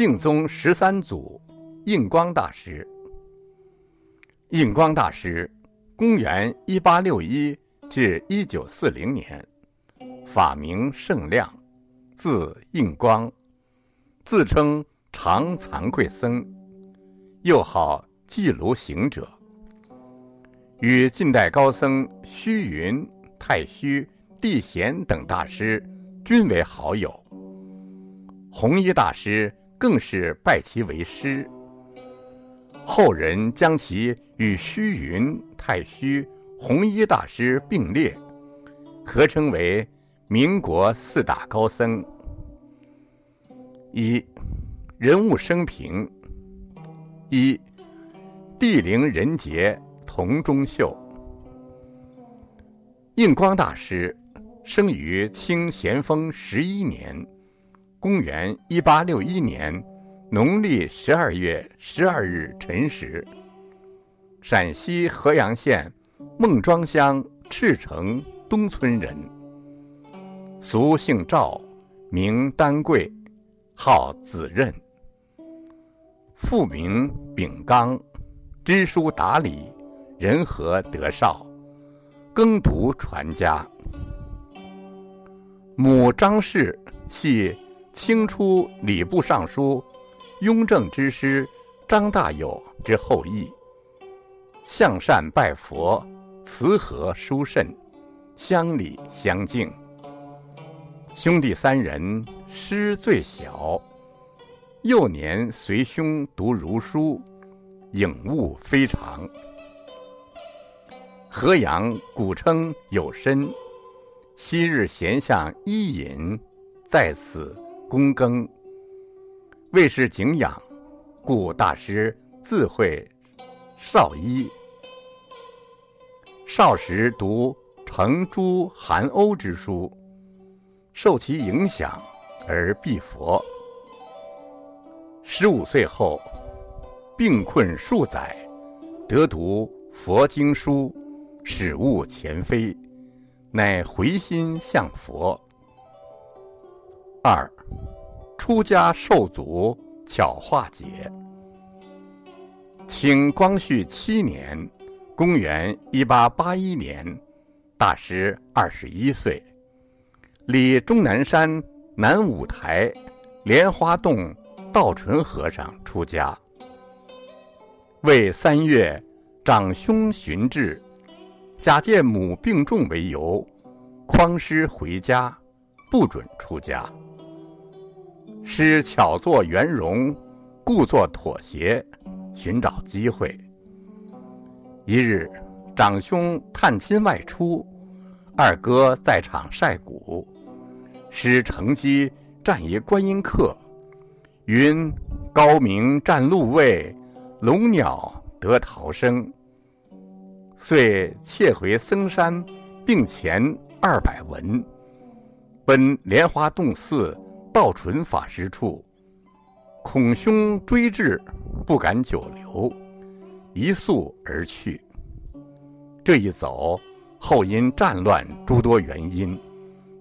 净宗十三祖印光大师。印光大师，公元一八六一至一九四零年，法名圣亮，字印光，自称常惭愧僧，又号寂庐行者。与近代高僧虚云、太虚、地贤等大师均为好友。弘一大师。更是拜其为师。后人将其与虚云、太虚、弘一大师并列，合称为民国四大高僧。一人物生平：一地灵人杰，同中秀。印光大师生于清咸丰十一年。公元一八六一年农历十二月十二日辰时，陕西合阳县孟庄乡赤城东村人，俗姓赵，名丹桂，号子任，父名秉刚，知书达理，人和德少，耕读传家。母张氏系。清初礼部尚书雍正之师张大友之后裔，向善拜佛，慈和殊慎，乡里相敬。兄弟三人，师最小，幼年随兄读儒书，颖悟非常。河阳古称有深，昔日贤相伊尹在此。躬耕，为是敬仰，故大师自会少医。少时读程朱韩欧之书，受其影响而避佛。十五岁后，病困数载，得读佛经书，始悟前非，乃回心向佛。二，出家受祖巧化解。清光绪七年，公元一八八一年，大师二十一岁，李终南山南五台莲花洞道纯和尚出家。为三月，长兄寻至，假借母病重为由，匡师回家，不准出家。师巧作圆融，故作妥协，寻找机会。一日，长兄探亲外出，二哥在场晒谷，师乘机占一观音客，云高明占禄位，龙鸟得逃生。遂窃回僧山，并前二百文，奔莲花洞寺。道纯法师处，恐兄追至，不敢久留，一宿而去。这一走，后因战乱诸多原因，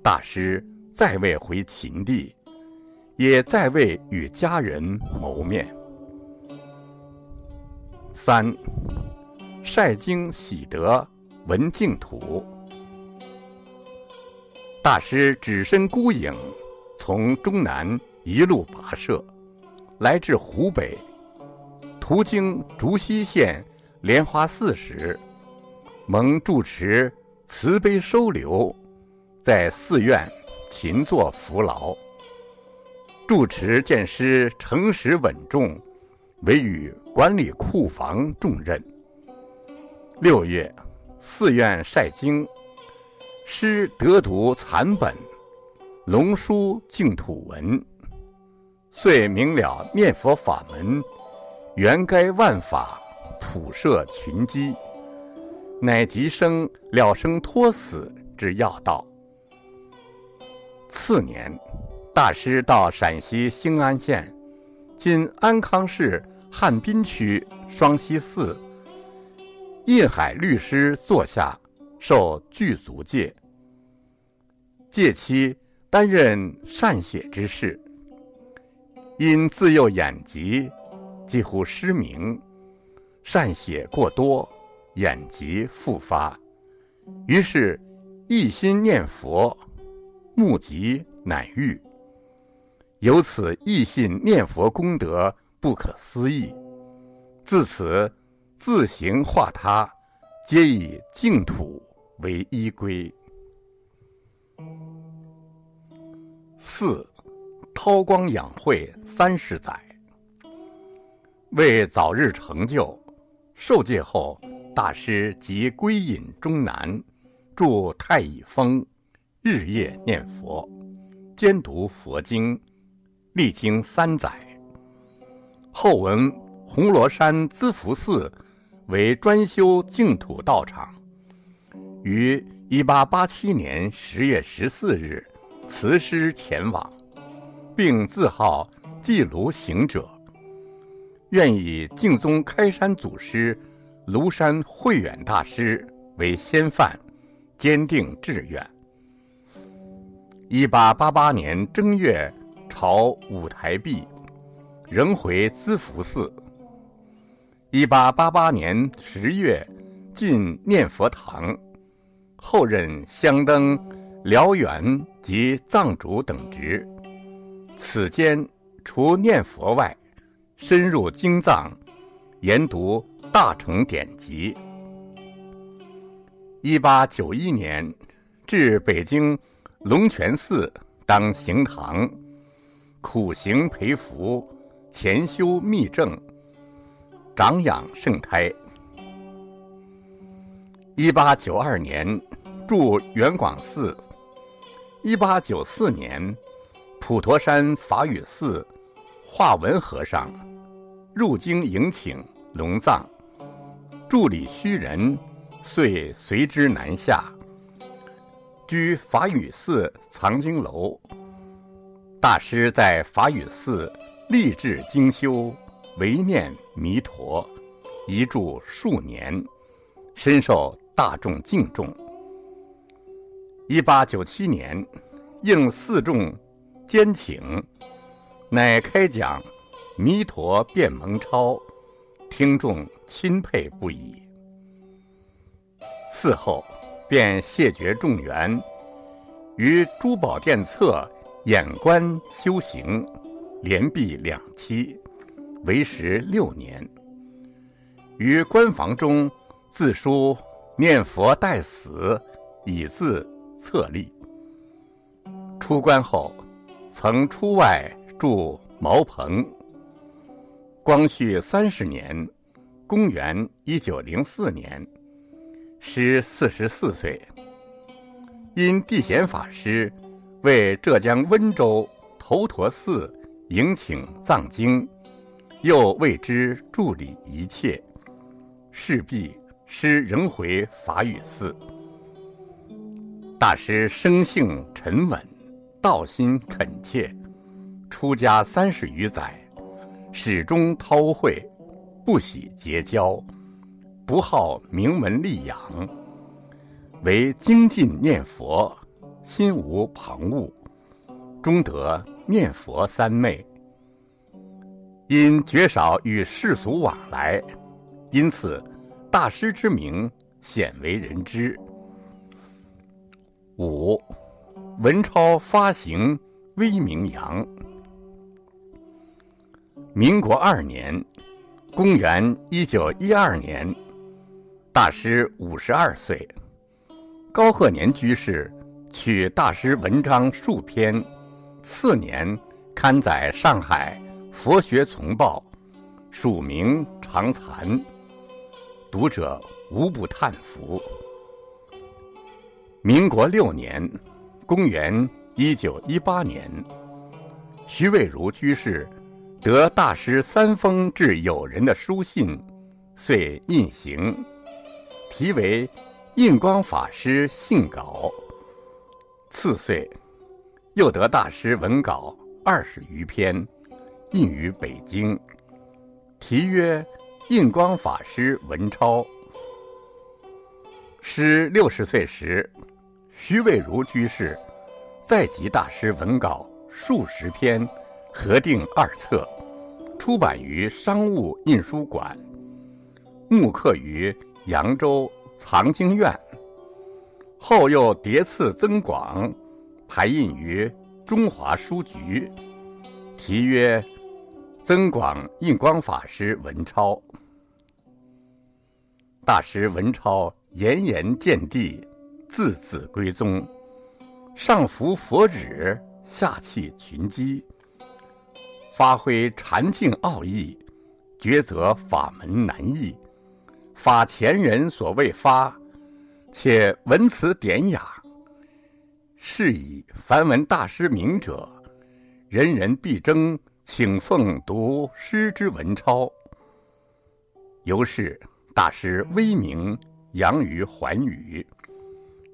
大师再未回秦地，也再未与家人谋面。三晒经喜得闻净土，大师只身孤影。从中南一路跋涉，来至湖北，途经竹溪县莲花寺时，蒙住持慈悲收留，在寺院勤作扶劳。住持见师诚实稳重，委予管理库房重任。六月，寺院晒经，师得读残本。龙书净土文，遂明了念佛法门，原该万法普摄群机，乃即生了生托死之要道。次年，大师到陕西兴安县（今安康市汉滨区）双溪寺，印海律师座下受具足戒，戒期。担任善写之事，因自幼眼疾，几乎失明，善写过多，眼疾复发，于是一心念佛，目疾乃愈。由此一心念佛功德不可思议，自此自行化他，皆以净土为依归。四，韬光养晦三十载。为早日成就，受戒后，大师即归隐终南，住太乙峰，日夜念佛，兼读佛经，历经三载。后闻红螺山资福寺为专修净土道场，于一八八七年十月十四日。辞师前往，并自号寂庐行者，愿以净宗开山祖师庐山慧远大师为先范，坚定志愿。一八八八年正月朝五台壁，仍回资福寺。一八八八年十月进念佛堂，后任香灯。辽远及藏主等职，此间除念佛外，深入经藏，研读大乘典籍。一八九一年，至北京龙泉寺当行堂，苦行培福，潜修密证，长养圣胎。一八九二年，住圆广寺。一八九四年，普陀山法雨寺化文和尚入京迎请龙藏，助理虚人遂随之南下，居法雨寺藏经楼。大师在法雨寺立志精修，唯念弥陀，一住数年，深受大众敬重。一八九七年，应四众坚请，乃开讲《弥陀变蒙钞》，听众钦佩不已。嗣后，便谢绝众缘，于珠宝殿侧掩观修行，连闭两期，为时六年。于关房中自书念佛待死，以自。策立。出关后，曾出外住茅棚。光绪三十年（公元一九零四年），师四十四岁。因地显法师为浙江温州头陀寺迎请藏经，又为之助理一切，势必师仍回法雨寺。大师生性沉稳，道心恳切，出家三十余载，始终韬晦，不喜结交，不好名门利养，唯精进念佛，心无旁骛，终得念佛三昧。因绝少与世俗往来，因此大师之名鲜为人知。五，文钞发行威名扬。民国二年，公元一九一二年，大师五十二岁，高鹤年居士取大师文章数篇，次年刊载上海《佛学丛报》，署名长残，读者无不叹服。民国六年，公元一九一八年，徐渭如居士得大师三封致友人的书信，遂印行，题为《印光法师信稿》。次岁，又得大师文稿二十余篇，印于北京，题曰《印光法师文钞》。师六十岁时。徐渭如居士再集大师文稿数十篇，合订二册，出版于商务印书馆，木刻于扬州藏经院。后又叠次增广，排印于中华书局，题曰《增广印光法师文钞》。大师文钞严严见地，字字归宗，上服佛旨，下契群机，发挥禅境奥义，抉择法门难易，法前人所未发。且文辞典雅，是以凡闻大师名者，人人必争请奉读师之文钞。由是大师威名扬于寰宇，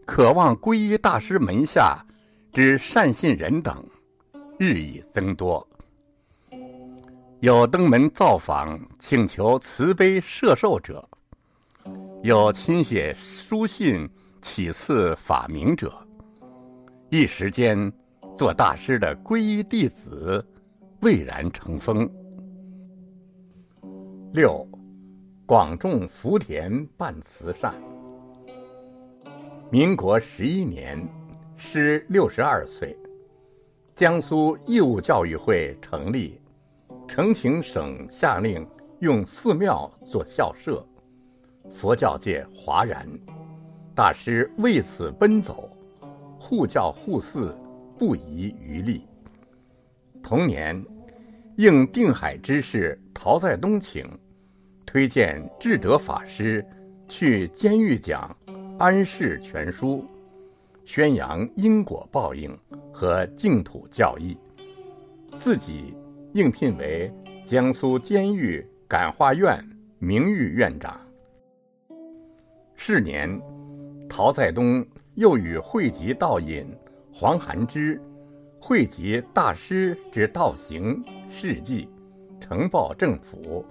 渴望皈依大师门下之善信人等日益增多。有登门造访请求慈悲摄受者。有亲写书信启赐法名者，一时间做大师的皈依弟子蔚然成风。六，广种福田办慈善。民国十一年，师六十二岁，江苏义务教育会成立，呈请省下令用寺庙做校舍。佛教界哗然，大师为此奔走，护教护寺，不遗余力。同年，应定海之事陶在东请，推荐智德法师去监狱讲《安世全书》，宣扬因果报应和净土教义，自己应聘为江苏监狱感化院名誉院长。是年，陶在东又与汇集道隐、黄寒之汇集大师之道行事迹，呈报政府，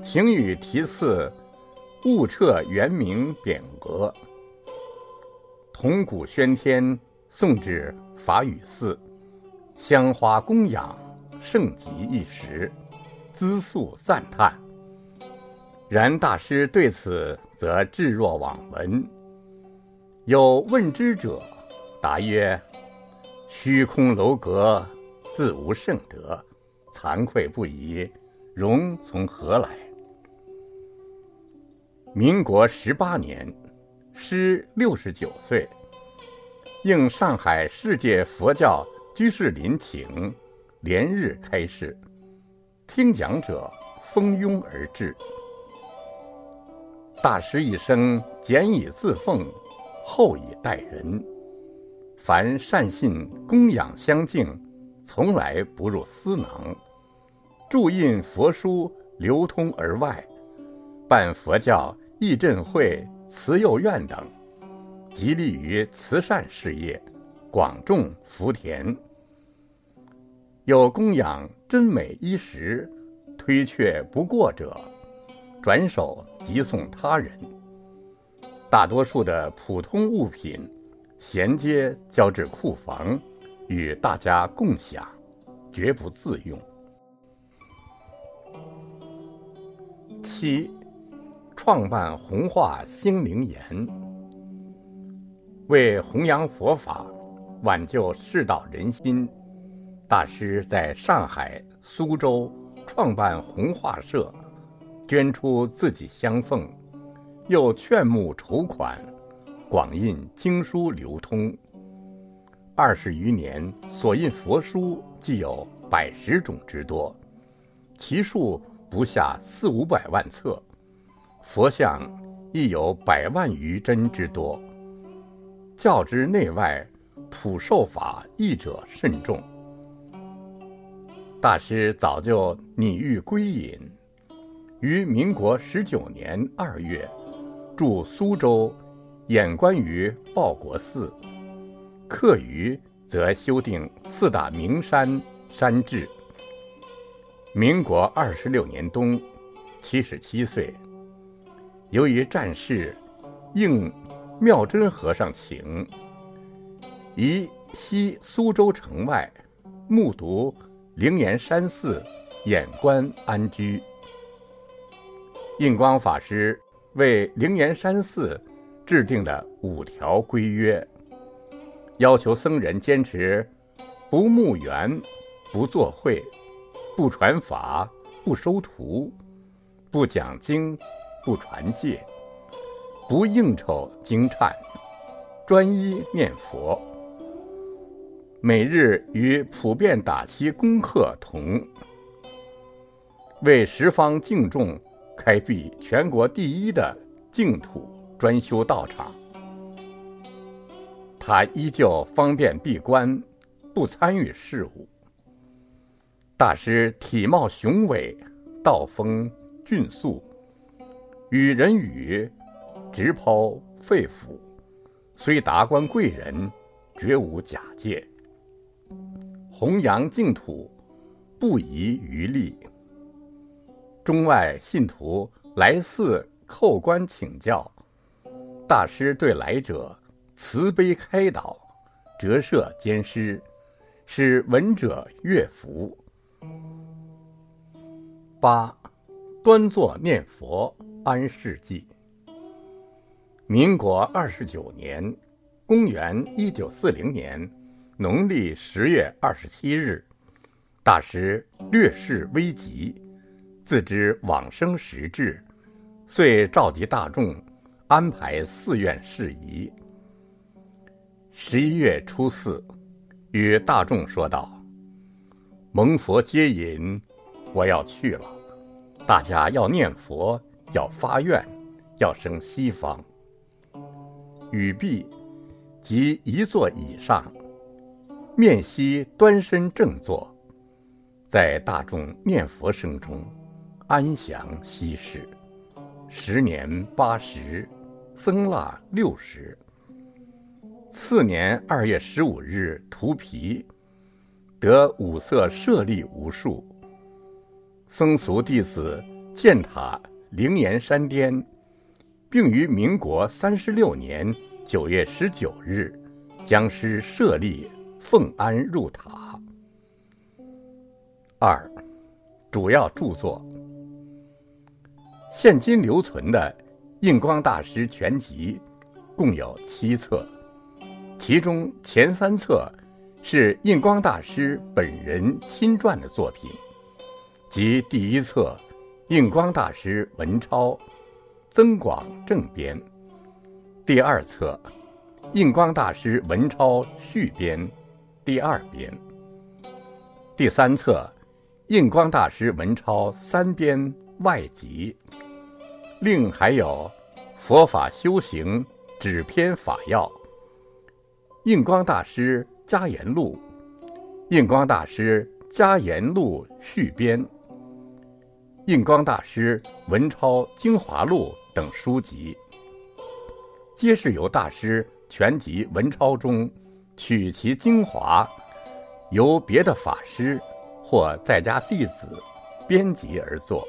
请予题赐悟彻圆明匾额。铜鼓喧天，送至法雨寺，香花供养，盛极一时，资肃赞叹。然大师对此则置若罔闻。有问之者，答曰：“虚空楼阁，自无圣德，惭愧不已，荣从何来？”民国十八年，师六十九岁，应上海世界佛教居士林请，连日开示，听讲者蜂拥而至。大师一生简以自奉，厚以待人。凡善信供养相敬，从来不入私囊。注印佛书流通而外，办佛教义振会、慈幼院等，极力于慈善事业，广种福田。有供养真美衣食，推却不过者。转手即送他人，大多数的普通物品，衔接交至库房，与大家共享，绝不自用。七，创办弘化兴灵岩，为弘扬佛法，挽救世道人心，大师在上海、苏州创办弘化社。捐出自己香奉，又劝募筹款，广印经书流通。二十余年所印佛书，既有百十种之多，其数不下四五百万册；佛像亦有百万余帧之多。教之内外，普受法译者甚众。大师早就拟欲归隐。于民国十九年二月，驻苏州，演观于报国寺。课余则修订四大名山山志。民国二十六年冬，七十七岁。由于战事，应妙真和尚请，移西苏州城外，目睹灵岩山寺掩观安居。印光法师为灵岩山寺制定了五条规约，要求僧人坚持不募缘、不作会、不传法、不收徒、不讲经、不传戒、不应酬经忏，专一念佛。每日与普遍打七功课同，为十方敬众开辟全国第一的净土专修道场。他依旧方便闭关，不参与事务。大师体貌雄伟，道风俊肃，与人语直抛肺腑，虽达官贵人，绝无假借。弘扬净土，不遗余力。中外信徒来寺叩关请教，大师对来者慈悲开导，折射兼施，使闻者悦服。八，端坐念佛安世纪。民国二十九年，公元一九四零年。农历十月二十七日，大师略示危急，自知往生时至，遂召集大众，安排寺院事宜。十一月初四，与大众说道：“蒙佛接引，我要去了。大家要念佛，要发愿，要生西方。”语毕，即一坐椅上。面西端身正坐，在大众念佛声中，安详息世。时年八十，僧腊六十。次年二月十五日涂皮，得五色舍利无数。僧俗弟子建塔灵岩山巅，并于民国三十六年九月十九日将师设立。奉安入塔。二，主要著作。现今留存的印光大师全集共有七册，其中前三册是印光大师本人亲撰的作品，即第一册印光大师文钞，增广正编；第二册印光大师文钞续编。第二编，第三册，印光大师文钞三编外集，另还有佛法修行指篇法要。印光大师加言录，印光大师加言录续编，印光大师文钞精华录等书籍，皆是由大师全集文钞中。取其精华，由别的法师或在家弟子编辑而作。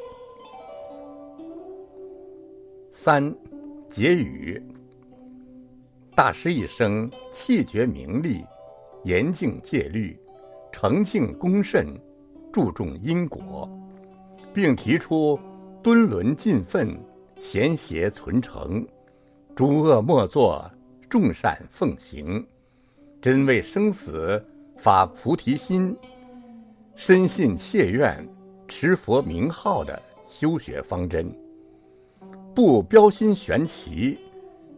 三结语：大师一生气绝名利，严敬戒律，诚敬恭慎，注重因果，并提出敦伦尽分，贤邪存诚，诸恶莫作，众善奉行。真为生死发菩提心，深信切愿持佛名号的修学方针，不标新悬奇，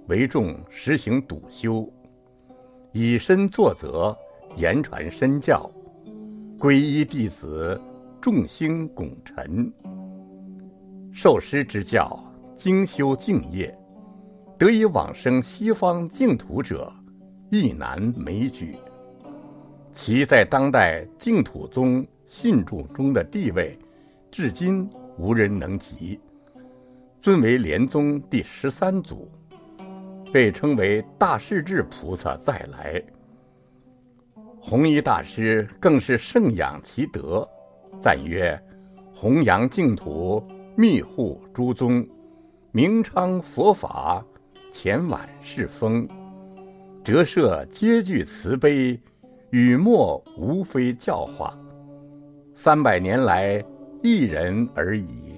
为众实行笃修，以身作则，言传身教，皈依弟子，众星拱辰，受师之教，精修敬业，得以往生西方净土者。一难枚举，其在当代净土宗信众中的地位，至今无人能及。尊为莲宗第十三祖，被称为大势至菩萨再来。弘一大师更是盛养其德，赞曰：“弘扬净土，密护诸宗，明昌佛法，前晚世风。”折射皆具慈悲，语默无非教化，三百年来一人而已。